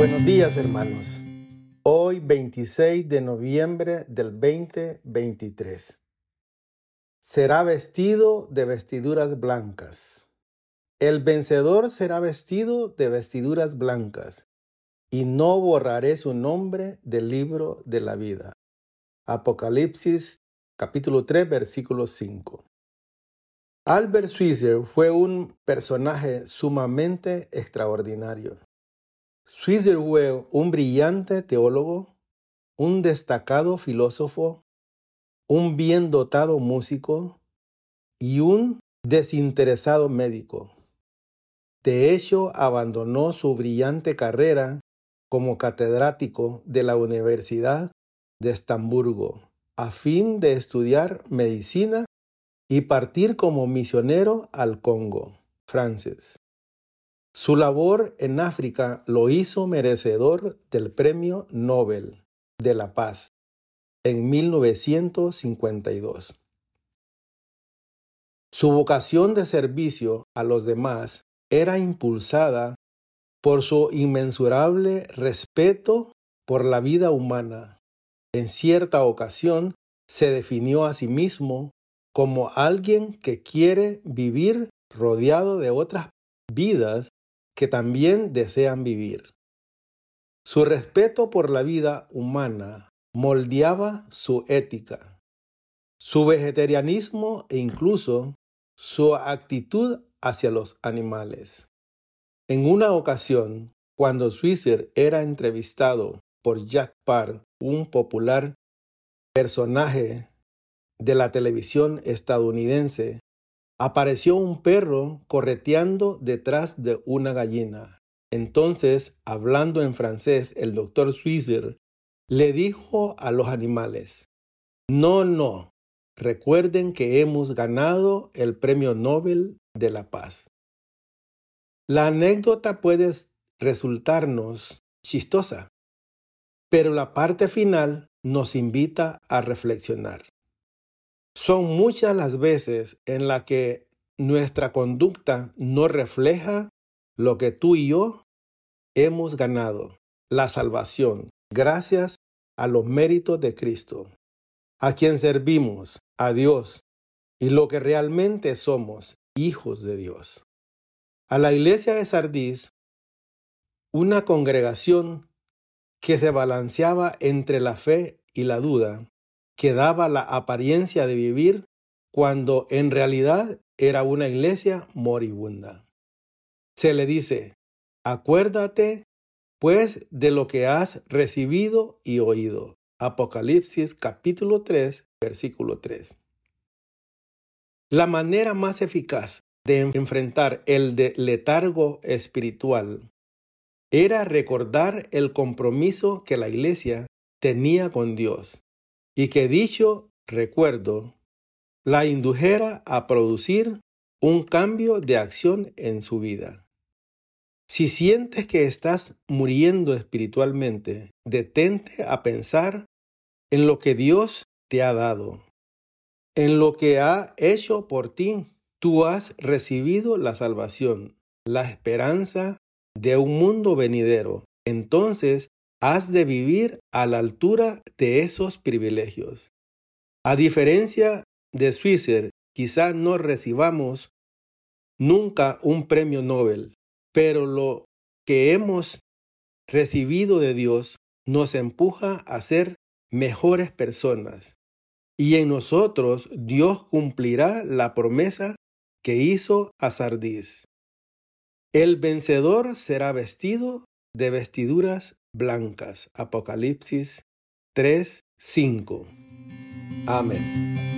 Buenos días hermanos. Hoy 26 de noviembre del 2023. Será vestido de vestiduras blancas. El vencedor será vestido de vestiduras blancas, y no borraré su nombre del libro de la vida. Apocalipsis capítulo 3 versículo 5. Albert Schweitzer fue un personaje sumamente extraordinario. Fue un brillante teólogo, un destacado filósofo, un bien dotado músico y un desinteresado médico. De hecho, abandonó su brillante carrera como catedrático de la Universidad de Estamburgo a fin de estudiar medicina y partir como misionero al Congo, Francis. Su labor en África lo hizo merecedor del Premio Nobel de la Paz en 1952. Su vocación de servicio a los demás era impulsada por su inmensurable respeto por la vida humana. En cierta ocasión se definió a sí mismo como alguien que quiere vivir rodeado de otras vidas que también desean vivir. Su respeto por la vida humana moldeaba su ética, su vegetarianismo e incluso su actitud hacia los animales. En una ocasión, cuando Switzer era entrevistado por Jack Parr, un popular personaje de la televisión estadounidense, apareció un perro correteando detrás de una gallina. Entonces, hablando en francés, el doctor Switzer le dijo a los animales, no, no, recuerden que hemos ganado el Premio Nobel de la Paz. La anécdota puede resultarnos chistosa, pero la parte final nos invita a reflexionar. Son muchas las veces en las que nuestra conducta no refleja lo que tú y yo hemos ganado, la salvación, gracias a los méritos de Cristo, a quien servimos, a Dios, y lo que realmente somos, hijos de Dios. A la iglesia de Sardis, una congregación que se balanceaba entre la fe y la duda, que daba la apariencia de vivir cuando en realidad era una iglesia moribunda. Se le dice, acuérdate pues de lo que has recibido y oído. Apocalipsis capítulo 3, versículo 3. La manera más eficaz de enfrentar el de letargo espiritual era recordar el compromiso que la iglesia tenía con Dios y que dicho recuerdo la indujera a producir un cambio de acción en su vida. Si sientes que estás muriendo espiritualmente, detente a pensar en lo que Dios te ha dado, en lo que ha hecho por ti. Tú has recibido la salvación, la esperanza de un mundo venidero. Entonces has de vivir a la altura de esos privilegios. A diferencia de Switzer, quizá no recibamos nunca un premio Nobel, pero lo que hemos recibido de Dios nos empuja a ser mejores personas. Y en nosotros Dios cumplirá la promesa que hizo a Sardis. El vencedor será vestido de vestiduras blancas. Apocalipsis 3, 5. Amén.